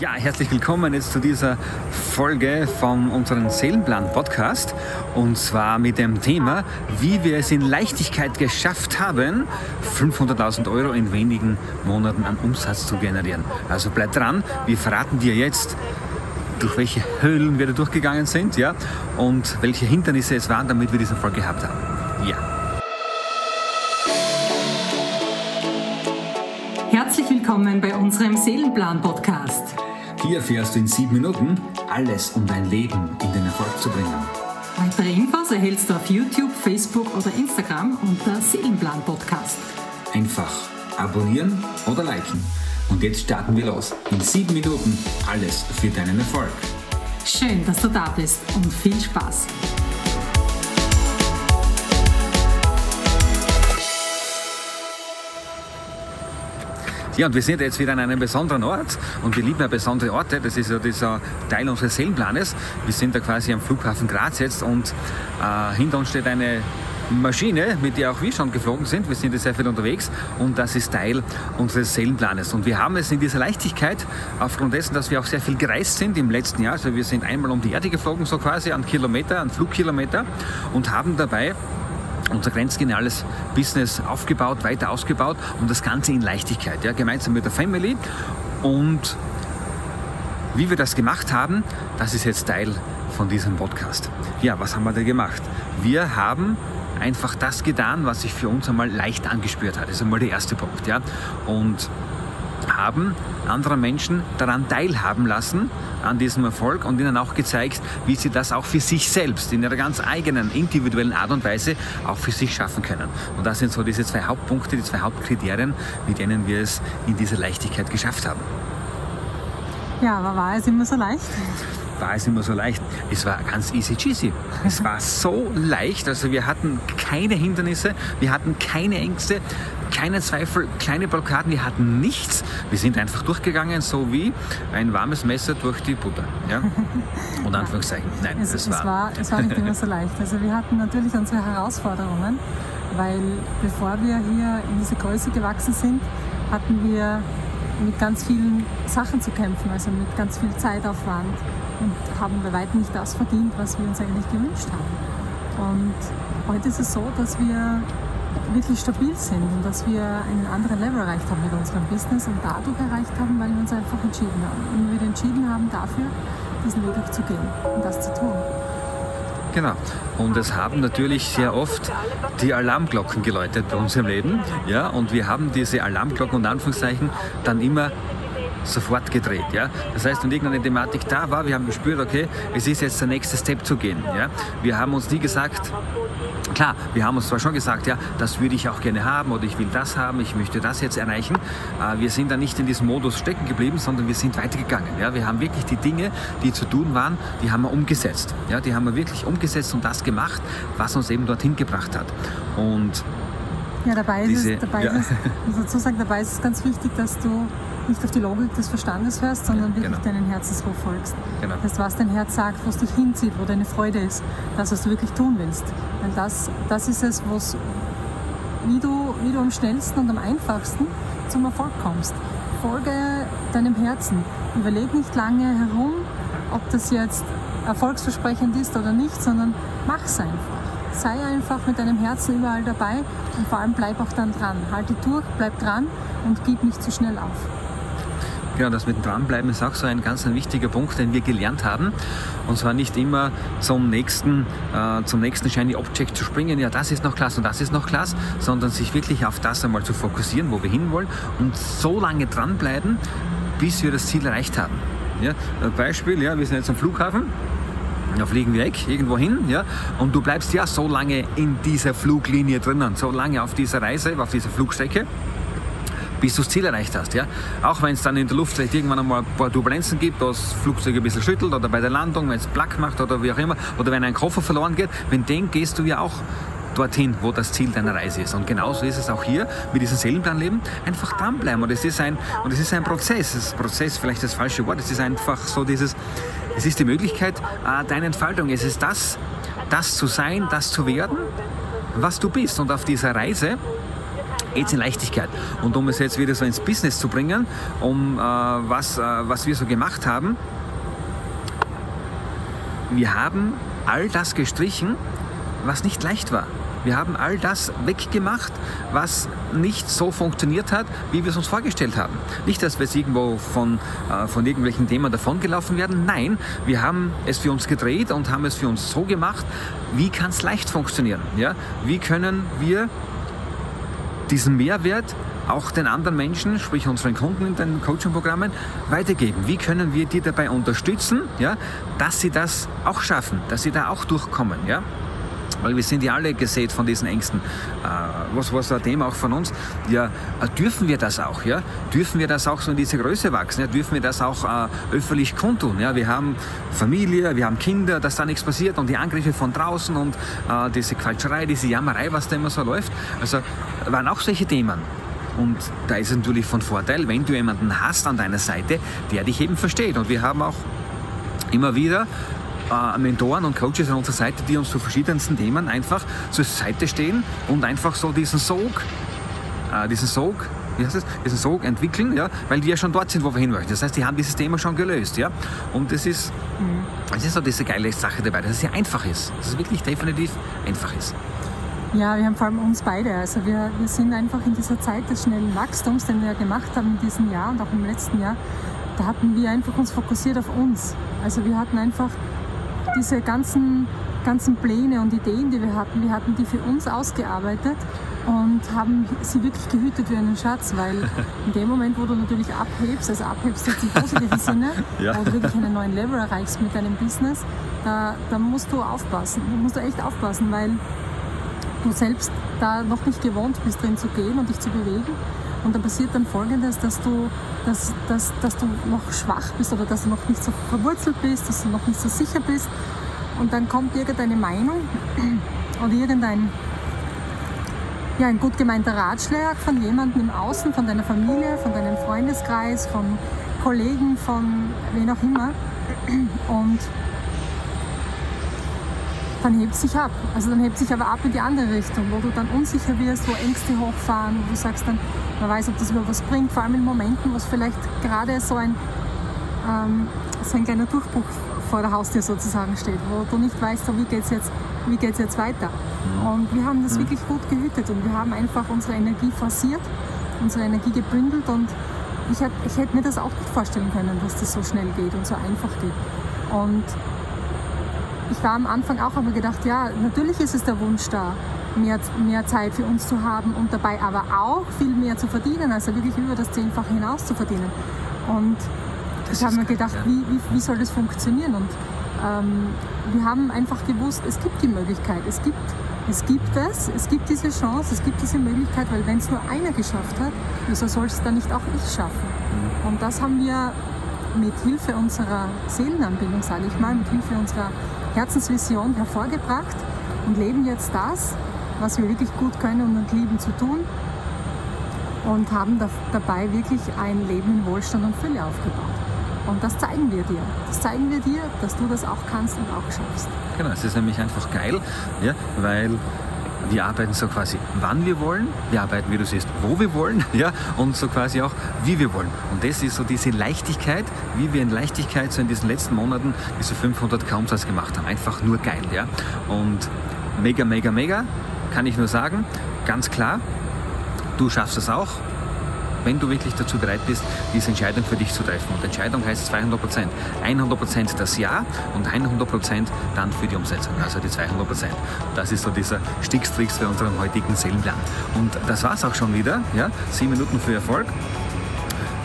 Ja, herzlich willkommen jetzt zu dieser Folge von unserem Seelenplan-Podcast. Und zwar mit dem Thema, wie wir es in Leichtigkeit geschafft haben, 500.000 Euro in wenigen Monaten an Umsatz zu generieren. Also bleib dran, wir verraten dir jetzt, durch welche Höhlen wir da durchgegangen sind ja, und welche Hindernisse es waren, damit wir diese Erfolg gehabt haben. Ja. Herzlich willkommen bei unserem Seelenplan-Podcast. Hier erfährst du in sieben Minuten alles, um dein Leben in den Erfolg zu bringen. Weitere Infos erhältst du auf YouTube, Facebook oder Instagram unter Seelenplan Podcast. Einfach abonnieren oder liken. Und jetzt starten wir los. In sieben Minuten alles für deinen Erfolg. Schön, dass du da bist und viel Spaß. Ja, und wir sind jetzt wieder an einem besonderen Ort und wir lieben ja besondere Orte. Das ist ja dieser Teil unseres Seelenplanes. Wir sind da quasi am Flughafen Graz jetzt und äh, hinter uns steht eine Maschine, mit der auch wir schon geflogen sind. Wir sind jetzt sehr viel unterwegs und das ist Teil unseres Seelenplanes. Und wir haben es in dieser Leichtigkeit, aufgrund dessen, dass wir auch sehr viel gereist sind im letzten Jahr. Also wir sind einmal um die Erde geflogen, so quasi an Kilometer, an Flugkilometer und haben dabei unser grenzgeniales Business aufgebaut, weiter ausgebaut und das Ganze in Leichtigkeit, ja, gemeinsam mit der Family. Und wie wir das gemacht haben, das ist jetzt Teil von diesem Podcast. Ja, was haben wir da gemacht? Wir haben einfach das getan, was sich für uns einmal leicht angespürt hat. Das ist einmal der erste Punkt. Ja? Und haben andere Menschen daran teilhaben lassen, an diesem Erfolg und ihnen auch gezeigt, wie sie das auch für sich selbst in ihrer ganz eigenen individuellen Art und Weise auch für sich schaffen können. Und das sind so diese zwei Hauptpunkte, die zwei Hauptkriterien, mit denen wir es in dieser Leichtigkeit geschafft haben. Ja, aber war es immer so leicht? war es immer so leicht. Es war ganz easy cheesy. Es war so leicht. Also wir hatten keine Hindernisse, wir hatten keine Ängste, keine Zweifel, kleine Blockaden, wir hatten nichts. Wir sind einfach durchgegangen, so wie ein warmes Messer durch die Butter. Ja? Und Anführungszeichen. Nein, es, das es war. war. Es war nicht immer so leicht. Also wir hatten natürlich unsere Herausforderungen, weil bevor wir hier in diese Größe gewachsen sind, hatten wir mit ganz vielen Sachen zu kämpfen, also mit ganz viel Zeitaufwand und haben bei weitem nicht das verdient, was wir uns eigentlich gewünscht haben. Und heute ist es so, dass wir wirklich stabil sind und dass wir einen anderen Level erreicht haben mit unserem Business und dadurch erreicht haben, weil wir uns einfach entschieden haben. Und wir entschieden haben dafür, diesen Weg auch zu gehen und das zu tun. Genau. Und es haben natürlich sehr oft die Alarmglocken geläutet bei uns im Leben. Ja, und wir haben diese Alarmglocken und Anführungszeichen dann immer sofort gedreht. Ja? Das heißt, wenn irgendeine Thematik da war, wir haben gespürt, okay, es ist jetzt der nächste Step zu gehen. Ja? Wir haben uns nie gesagt, klar, wir haben uns zwar schon gesagt, ja, das würde ich auch gerne haben oder ich will das haben, ich möchte das jetzt erreichen. Äh, wir sind da nicht in diesem Modus stecken geblieben, sondern wir sind weitergegangen. Ja? Wir haben wirklich die Dinge, die zu tun waren, die haben wir umgesetzt. Ja? Die haben wir wirklich umgesetzt und das gemacht, was uns eben dorthin gebracht hat. Und ja, dabei ist, diese, es, dabei ja. ist dazu sagen, dabei ist es ganz wichtig, dass du nicht auf die Logik des Verstandes hörst, sondern wirklich genau. deinen Herzensruf folgst. Genau. Das heißt, was dein Herz sagt, wo es dich hinzieht, wo deine Freude ist, das, was du wirklich tun willst. Weil das, das ist es, wie du, wie du am schnellsten und am einfachsten zum Erfolg kommst. Folge deinem Herzen. Überleg nicht lange herum, ob das jetzt erfolgsversprechend ist oder nicht, sondern mach es einfach. Sei einfach mit deinem Herzen überall dabei und vor allem bleib auch dann dran. Halte durch, bleib dran und gib nicht zu schnell auf. Genau, das mit dem Dranbleiben ist auch so ein ganz ein wichtiger Punkt, den wir gelernt haben. Und zwar nicht immer zum nächsten, äh, zum nächsten Shiny Object zu springen, ja, das ist noch klasse und das ist noch klasse, sondern sich wirklich auf das einmal zu fokussieren, wo wir hinwollen und so lange dranbleiben, bis wir das Ziel erreicht haben. Ja, Beispiel, ja, wir sind jetzt am Flughafen, da fliegen wir weg, irgendwo hin, ja, und du bleibst ja so lange in dieser Fluglinie drinnen, so lange auf dieser Reise, auf dieser Flugstrecke, bis du das Ziel erreicht hast. Ja? Auch wenn es dann in der Luft vielleicht irgendwann einmal ein paar Turbulenzen gibt, das Flugzeug ein bisschen schüttelt oder bei der Landung, wenn es Plack macht oder wie auch immer, oder wenn ein Koffer verloren geht, wenn den gehst du ja auch dorthin, wo das Ziel deiner Reise ist. Und genauso ist es auch hier mit diesem Seelenplanleben. Einfach dranbleiben. Und es ist ein, und es ist ein Prozess. Das Prozess, vielleicht das falsche Wort. Es ist einfach so dieses, es ist die Möglichkeit äh, deiner Entfaltung. Es ist das, das zu sein, das zu werden, was du bist. Und auf dieser Reise jetzt in Leichtigkeit. Und um es jetzt wieder so ins Business zu bringen, um äh, was, äh, was wir so gemacht haben, wir haben all das gestrichen, was nicht leicht war. Wir haben all das weggemacht, was nicht so funktioniert hat, wie wir es uns vorgestellt haben. Nicht, dass wir jetzt irgendwo von, äh, von irgendwelchen Themen davongelaufen werden. Nein, wir haben es für uns gedreht und haben es für uns so gemacht, wie kann es leicht funktionieren. Ja? Wie können wir diesen Mehrwert auch den anderen Menschen, sprich unseren Kunden in den Coaching-Programmen, weitergeben? Wie können wir die dabei unterstützen, ja, dass sie das auch schaffen, dass sie da auch durchkommen? Ja? Weil wir sind ja alle gesät von diesen Ängsten. Äh, was war ein Thema auch von uns? Ja, äh, dürfen wir das auch? Ja? Dürfen wir das auch so in diese Größe wachsen? Ja? Dürfen wir das auch äh, öffentlich kundtun? Ja? Wir haben Familie, wir haben Kinder, dass da nichts passiert und die Angriffe von draußen und äh, diese Quatscherei, diese Jammerei, was da immer so läuft. Also waren auch solche Themen. Und da ist es natürlich von Vorteil, wenn du jemanden hast an deiner Seite, der dich eben versteht. Und wir haben auch immer wieder äh, Mentoren und Coaches an unserer Seite, die uns zu verschiedensten Themen einfach zur Seite stehen und einfach so diesen Sog, äh, diesen Sog, wie heißt das, diesen Sog entwickeln, ja, weil die ja schon dort sind, wo wir hin möchten. Das heißt, die haben dieses Thema schon gelöst, ja. Und das ist, mhm. das ist so diese geile Sache dabei, dass es sehr einfach ist, dass es wirklich definitiv einfach ist. Ja, wir haben vor allem uns beide. Also wir, wir sind einfach in dieser Zeit des schnellen Wachstums, den wir gemacht haben in diesem Jahr und auch im letzten Jahr, da hatten wir einfach uns fokussiert auf uns. Also wir hatten einfach diese ganzen, ganzen Pläne und Ideen, die wir hatten, wir hatten die für uns ausgearbeitet und haben sie wirklich gehütet wie einen Schatz, weil in dem Moment, wo du natürlich abhebst, also abhebst jetzt im positiven Sinne, ja. wo du wirklich einen neuen Level erreichst mit deinem Business, da, da musst du aufpassen. Da musst du echt aufpassen, weil du selbst da noch nicht gewohnt bist, drin zu gehen und dich zu bewegen. Und dann passiert dann Folgendes, dass du, dass, dass, dass du noch schwach bist oder dass du noch nicht so verwurzelt bist, dass du noch nicht so sicher bist. Und dann kommt irgendeine Meinung oder irgendein ja, ein gut gemeinter Ratschlag von jemandem im Außen, von deiner Familie, von deinem Freundeskreis, von Kollegen, von wen auch immer. Und dann hebt sich ab. Also dann hebt sich aber ab in die andere Richtung, wo du dann unsicher wirst, wo Ängste hochfahren, wo du sagst dann, man weiß, ob das überhaupt was bringt, vor allem in Momenten, wo es vielleicht gerade so ein, ähm, so ein kleiner Durchbruch vor der Haustür sozusagen steht, wo du nicht weißt, wie geht es jetzt, jetzt weiter. Und wir haben das mhm. wirklich gut gehütet und wir haben einfach unsere Energie forciert, unsere Energie gebündelt und ich, hab, ich hätte mir das auch nicht vorstellen können, dass das so schnell geht und so einfach geht. Und ich war am Anfang auch aber gedacht, ja, natürlich ist es der Wunsch da, mehr, mehr Zeit für uns zu haben und dabei aber auch viel mehr zu verdienen, also wirklich über das Zehnfache hinaus zu verdienen. Und das ich habe mir gedacht, ja. wie, wie, wie, soll das funktionieren? Und ähm, wir haben einfach gewusst, es gibt die Möglichkeit, es gibt, es gibt es, es gibt diese Chance, es gibt diese Möglichkeit, weil wenn es nur einer geschafft hat, wieso soll es dann nicht auch ich schaffen? Mhm. Und das haben wir mit Hilfe unserer Seelenanbindung, sage ich mal, mit Hilfe unserer Herzensvision hervorgebracht und leben jetzt das, was wir wirklich gut können und lieben zu tun und haben dabei wirklich ein Leben in Wohlstand und Fülle aufgebaut. Und das zeigen wir dir. Das zeigen wir dir, dass du das auch kannst und auch schaffst. Genau, es ist nämlich einfach geil, ja, weil wir arbeiten so quasi, wann wir wollen, wir arbeiten, wie du siehst, wo wir wollen, ja, und so quasi auch, wie wir wollen. Und das ist so diese Leichtigkeit, wie wir in Leichtigkeit so in diesen letzten Monaten diese 500 k Umsatz gemacht haben. Einfach nur geil, ja. Und mega, mega, mega, kann ich nur sagen, ganz klar, du schaffst es auch wenn du wirklich dazu bereit bist, diese Entscheidung für dich zu treffen. Und Entscheidung heißt 200 Prozent. 100 Prozent das Ja und 100 Prozent dann für die Umsetzung, also die 200 Prozent. Das ist so dieser Stickstricks für unseren heutigen Seelenplan. Und das war es auch schon wieder. Ja? Sieben Minuten für Erfolg.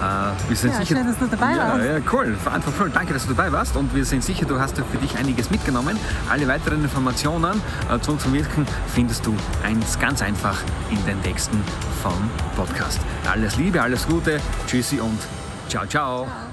Äh, wir sind ja, sicher, schön, dass du dabei ja, warst. Ja, cool. Einfach voll. Danke, dass du dabei warst. Und wir sind sicher, du hast für dich einiges mitgenommen. Alle weiteren Informationen äh, zu unserem Wirken findest du eins ganz einfach in den Texten vom Podcast. Alles Liebe, alles Gute. Tschüssi und ciao, ciao. ciao.